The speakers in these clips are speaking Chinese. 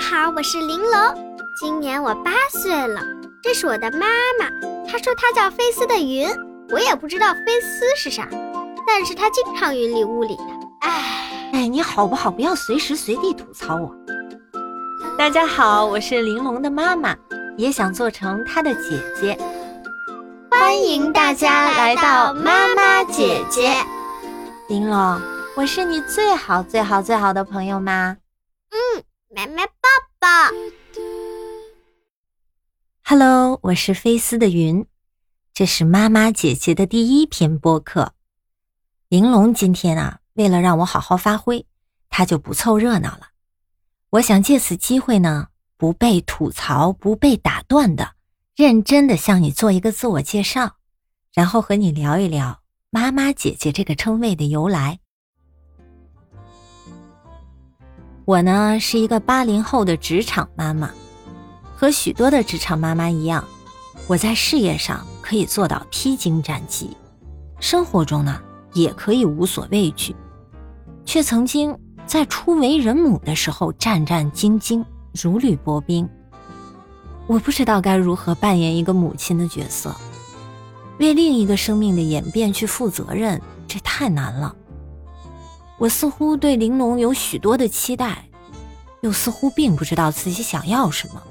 好，我是玲珑，今年我八岁了。这是我的妈妈，她说她叫菲斯的云，我也不知道菲斯是啥，但是她经常云里雾里的。唉，哎，你好不好？不要随时随地吐槽我。大家好，我是玲珑的妈妈，也想做成她的姐姐。欢迎大家来到妈妈姐姐。玲珑，我是你最好最好最好的朋友吗？嗯，妈妈。Hello，我是菲斯的云，这是妈妈姐姐的第一篇播客。玲珑今天啊，为了让我好好发挥，她就不凑热闹了。我想借此机会呢，不被吐槽、不被打断的，认真的向你做一个自我介绍，然后和你聊一聊妈妈姐姐这个称谓的由来。我呢是一个八零后的职场妈妈，和许多的职场妈妈一样，我在事业上可以做到披荆斩棘，生活中呢也可以无所畏惧，却曾经在初为人母的时候战战兢兢，如履薄冰。我不知道该如何扮演一个母亲的角色，为另一个生命的演变去负责任，这太难了。我似乎对玲珑有许多的期待，又似乎并不知道自己想要什么。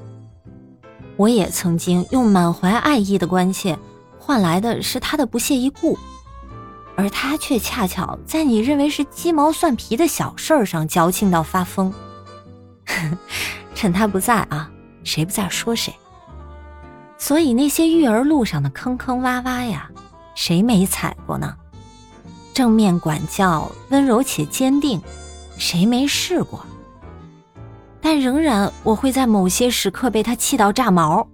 我也曾经用满怀爱意的关切，换来的是他的不屑一顾，而他却恰巧在你认为是鸡毛蒜皮的小事儿上矫情到发疯。趁他不在啊，谁不在说谁。所以那些育儿路上的坑坑洼洼呀，谁没踩过呢？正面管教，温柔且坚定，谁没试过？但仍然，我会在某些时刻被他气到炸毛，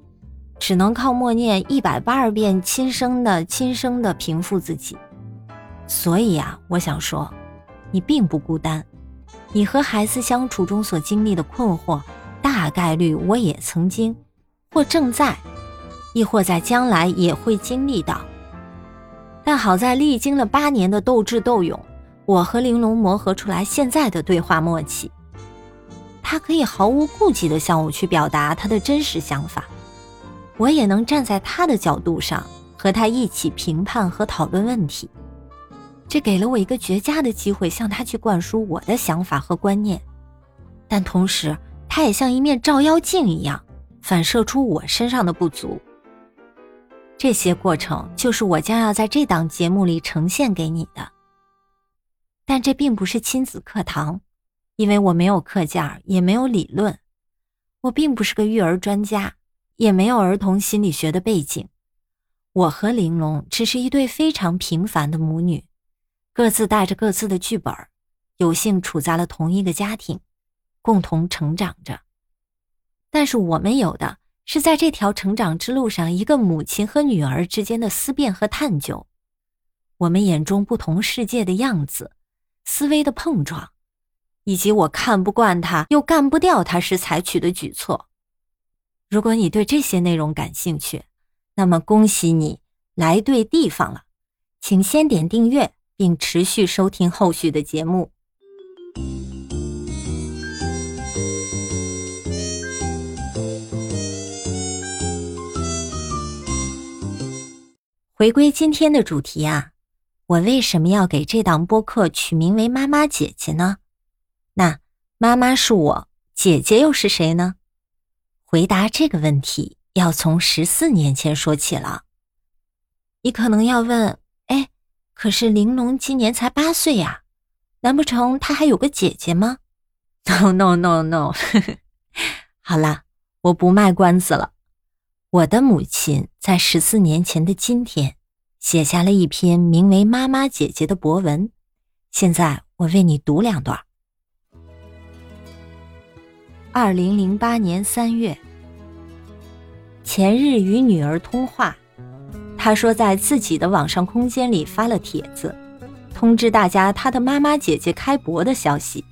只能靠默念一百八十遍“亲生的，亲生的”平复自己。所以啊，我想说，你并不孤单，你和孩子相处中所经历的困惑，大概率我也曾经，或正在，亦或在将来也会经历到。但好在历经了八年的斗智斗勇，我和玲珑磨合出来现在的对话默契。他可以毫无顾忌地向我去表达他的真实想法，我也能站在他的角度上和他一起评判和讨论问题。这给了我一个绝佳的机会向他去灌输我的想法和观念，但同时他也像一面照妖镜一样，反射出我身上的不足。这些过程就是我将要在这档节目里呈现给你的，但这并不是亲子课堂，因为我没有课件，也没有理论，我并不是个育儿专家，也没有儿童心理学的背景。我和玲珑只是一对非常平凡的母女，各自带着各自的剧本，有幸处在了同一个家庭，共同成长着。但是我们有的。是在这条成长之路上，一个母亲和女儿之间的思辨和探究，我们眼中不同世界的样子，思维的碰撞，以及我看不惯他又干不掉他时采取的举措。如果你对这些内容感兴趣，那么恭喜你来对地方了，请先点订阅并持续收听后续的节目。回归今天的主题啊，我为什么要给这档播客取名为“妈妈姐姐”呢？那妈妈是我，姐姐又是谁呢？回答这个问题要从十四年前说起了。你可能要问，哎，可是玲珑今年才八岁呀，难不成她还有个姐姐吗？No No No No，好啦，我不卖关子了。我的母亲在十四年前的今天，写下了一篇名为《妈妈姐姐》的博文。现在我为你读两段。二零零八年三月，前日与女儿通话，她说在自己的网上空间里发了帖子，通知大家她的妈妈姐姐开博的消息，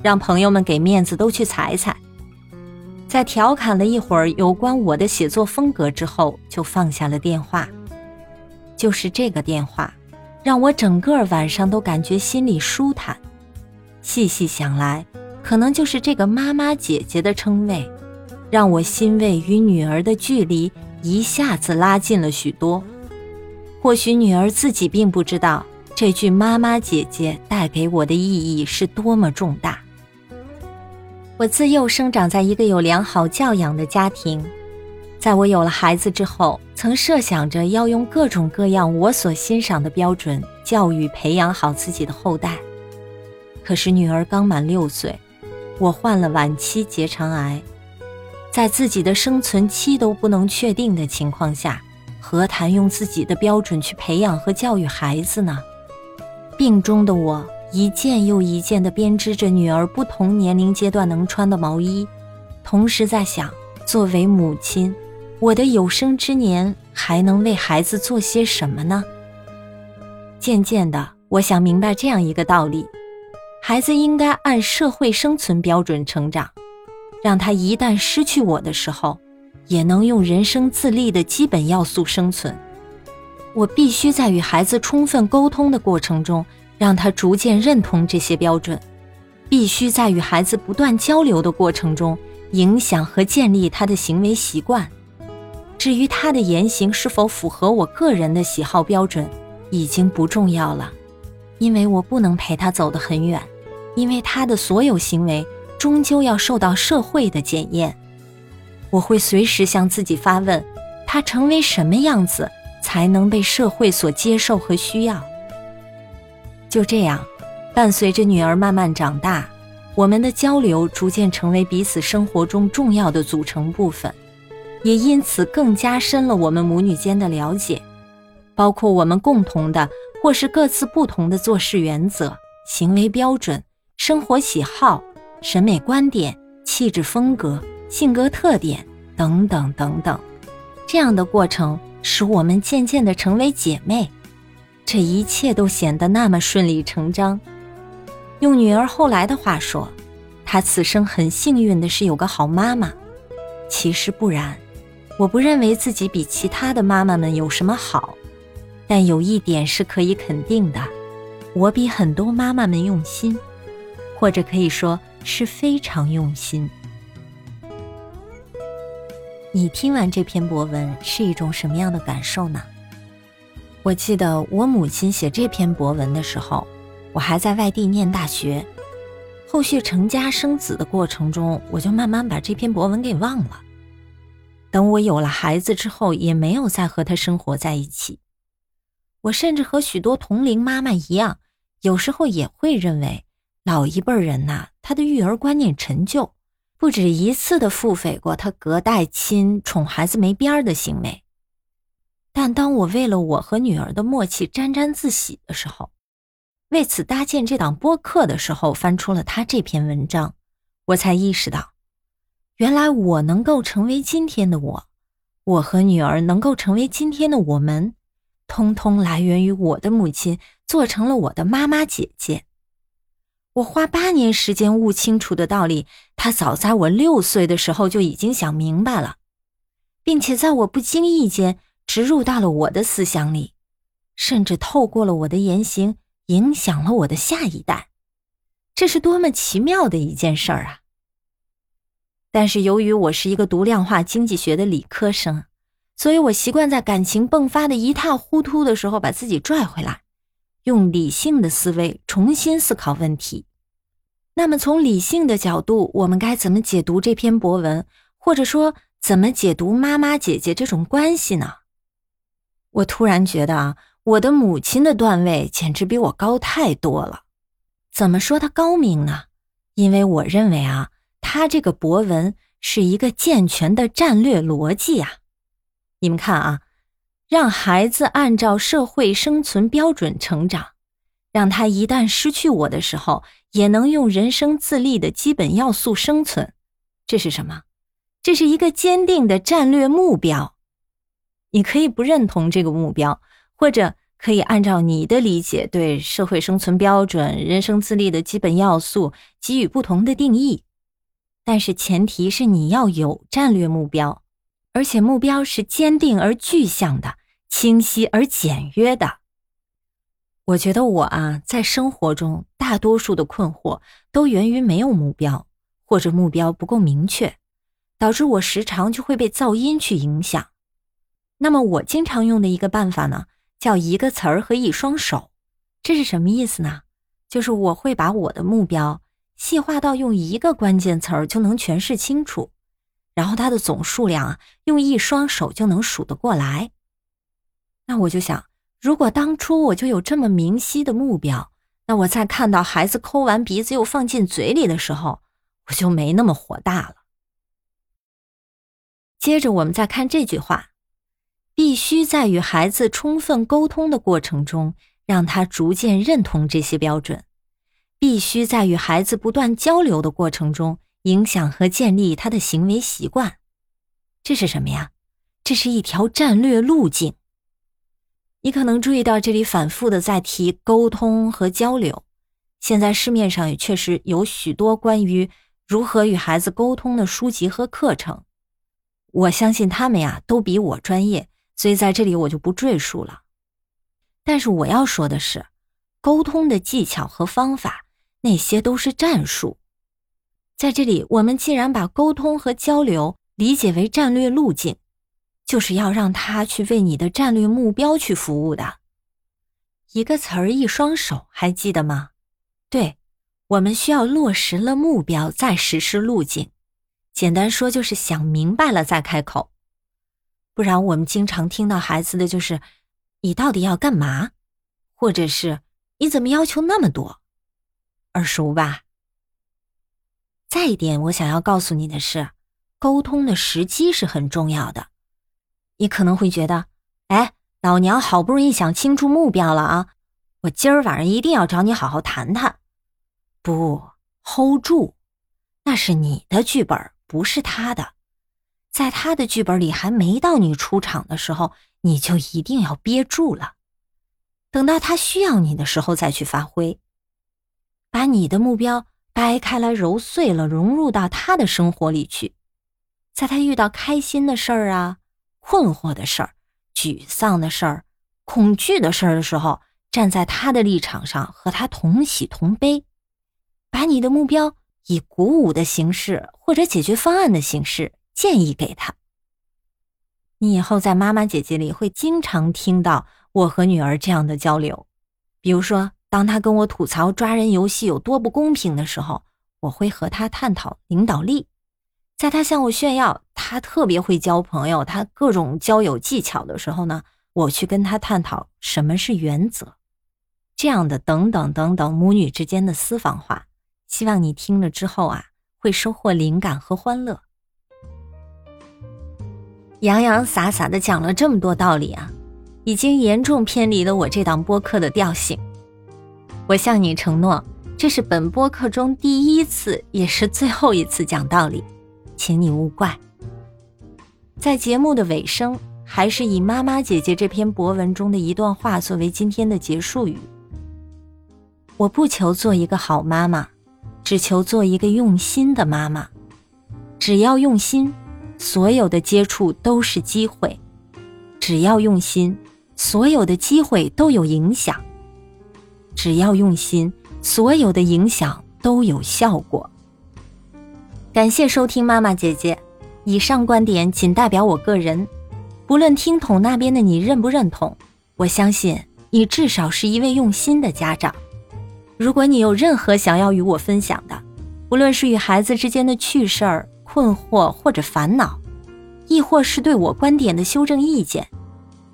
让朋友们给面子都去踩踩。在调侃了一会儿有关我的写作风格之后，就放下了电话。就是这个电话，让我整个晚上都感觉心里舒坦。细细想来，可能就是这个妈妈姐姐的称谓，让我欣慰与女儿的距离一下子拉近了许多。或许女儿自己并不知道，这句妈妈姐姐带给我的意义是多么重大。我自幼生长在一个有良好教养的家庭，在我有了孩子之后，曾设想着要用各种各样我所欣赏的标准教育培养好自己的后代。可是女儿刚满六岁。我患了晚期结肠癌，在自己的生存期都不能确定的情况下，何谈用自己的标准去培养和教育孩子呢？病中的我一件又一件地编织着女儿不同年龄阶段能穿的毛衣，同时在想，作为母亲，我的有生之年还能为孩子做些什么呢？渐渐的，我想明白这样一个道理。孩子应该按社会生存标准成长，让他一旦失去我的时候，也能用人生自立的基本要素生存。我必须在与孩子充分沟通的过程中，让他逐渐认同这些标准；必须在与孩子不断交流的过程中，影响和建立他的行为习惯。至于他的言行是否符合我个人的喜好标准，已经不重要了，因为我不能陪他走得很远。因为他的所有行为终究要受到社会的检验，我会随时向自己发问：他成为什么样子才能被社会所接受和需要？就这样，伴随着女儿慢慢长大，我们的交流逐渐成为彼此生活中重要的组成部分，也因此更加深了我们母女间的了解，包括我们共同的或是各自不同的做事原则、行为标准。生活喜好、审美观点、气质风格、性格特点等等等等，这样的过程使我们渐渐的成为姐妹，这一切都显得那么顺理成章。用女儿后来的话说，她此生很幸运的是有个好妈妈。其实不然，我不认为自己比其他的妈妈们有什么好，但有一点是可以肯定的，我比很多妈妈们用心。或者可以说是非常用心。你听完这篇博文是一种什么样的感受呢？我记得我母亲写这篇博文的时候，我还在外地念大学。后续成家生子的过程中，我就慢慢把这篇博文给忘了。等我有了孩子之后，也没有再和他生活在一起。我甚至和许多同龄妈妈一样，有时候也会认为。老一辈人呐，他的育儿观念陈旧，不止一次的腹诽过他隔代亲、宠孩子没边儿的行为。但当我为了我和女儿的默契沾沾自喜的时候，为此搭建这档播客的时候，翻出了他这篇文章，我才意识到，原来我能够成为今天的我，我和女儿能够成为今天的我们，通通来源于我的母亲做成了我的妈妈姐姐。我花八年时间悟清楚的道理，他早在我六岁的时候就已经想明白了，并且在我不经意间植入到了我的思想里，甚至透过了我的言行影响了我的下一代。这是多么奇妙的一件事儿啊！但是由于我是一个读量化经济学的理科生，所以我习惯在感情迸发的一塌糊涂的时候把自己拽回来。用理性的思维重新思考问题。那么，从理性的角度，我们该怎么解读这篇博文，或者说怎么解读妈妈姐姐这种关系呢？我突然觉得啊，我的母亲的段位简直比我高太多了。怎么说她高明呢？因为我认为啊，她这个博文是一个健全的战略逻辑啊。你们看啊。让孩子按照社会生存标准成长，让他一旦失去我的时候，也能用人生自立的基本要素生存。这是什么？这是一个坚定的战略目标。你可以不认同这个目标，或者可以按照你的理解对社会生存标准、人生自立的基本要素给予不同的定义。但是前提是你要有战略目标，而且目标是坚定而具象的。清晰而简约的。我觉得我啊，在生活中大多数的困惑都源于没有目标，或者目标不够明确，导致我时常就会被噪音去影响。那么我经常用的一个办法呢，叫一个词儿和一双手。这是什么意思呢？就是我会把我的目标细化到用一个关键词儿就能诠释清楚，然后它的总数量啊，用一双手就能数得过来。那我就想。如果当初我就有这么明晰的目标，那我在看到孩子抠完鼻子又放进嘴里的时候，我就没那么火大了。接着我们再看这句话：必须在与孩子充分沟通的过程中，让他逐渐认同这些标准；必须在与孩子不断交流的过程中，影响和建立他的行为习惯。这是什么呀？这是一条战略路径。你可能注意到这里反复的在提沟通和交流，现在市面上也确实有许多关于如何与孩子沟通的书籍和课程，我相信他们呀都比我专业，所以在这里我就不赘述了。但是我要说的是，沟通的技巧和方法那些都是战术，在这里我们既然把沟通和交流理解为战略路径。就是要让他去为你的战略目标去服务的，一个词儿一双手，还记得吗？对，我们需要落实了目标再实施路径。简单说就是想明白了再开口，不然我们经常听到孩子的就是“你到底要干嘛”，或者是“你怎么要求那么多”，耳熟吧？再一点，我想要告诉你的是，沟通的时机是很重要的。你可能会觉得，哎，老娘好不容易想清楚目标了啊，我今儿晚上一定要找你好好谈谈。不，hold 住，那是你的剧本，不是他的。在他的剧本里还没到你出场的时候，你就一定要憋住了，等到他需要你的时候再去发挥。把你的目标掰开来揉碎了，融入到他的生活里去，在他遇到开心的事儿啊。困惑的事儿、沮丧的事儿、恐惧的事儿的时候，站在他的立场上和他同喜同悲，把你的目标以鼓舞的形式或者解决方案的形式建议给他。你以后在妈妈姐姐里会经常听到我和女儿这样的交流，比如说，当她跟我吐槽抓人游戏有多不公平的时候，我会和她探讨领导力。在他向我炫耀他特别会交朋友，他各种交友技巧的时候呢，我去跟他探讨什么是原则，这样的等等等等母女之间的私房话，希望你听了之后啊，会收获灵感和欢乐。洋洋洒洒的讲了这么多道理啊，已经严重偏离了我这档播客的调性。我向你承诺，这是本播客中第一次，也是最后一次讲道理。请你勿怪。在节目的尾声，还是以妈妈姐姐这篇博文中的一段话作为今天的结束语。我不求做一个好妈妈，只求做一个用心的妈妈。只要用心，所有的接触都是机会；只要用心，所有的机会都有影响；只要用心，所有的影响都有效果。感谢收听妈妈姐姐，以上观点仅代表我个人，不论听筒那边的你认不认同，我相信你至少是一位用心的家长。如果你有任何想要与我分享的，不论是与孩子之间的趣事儿、困惑或者烦恼，亦或是对我观点的修正意见，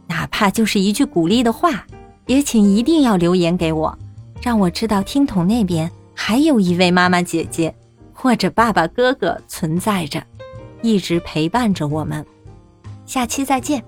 哪怕就是一句鼓励的话，也请一定要留言给我，让我知道听筒那边还有一位妈妈姐姐。或者爸爸哥哥存在着，一直陪伴着我们。下期再见。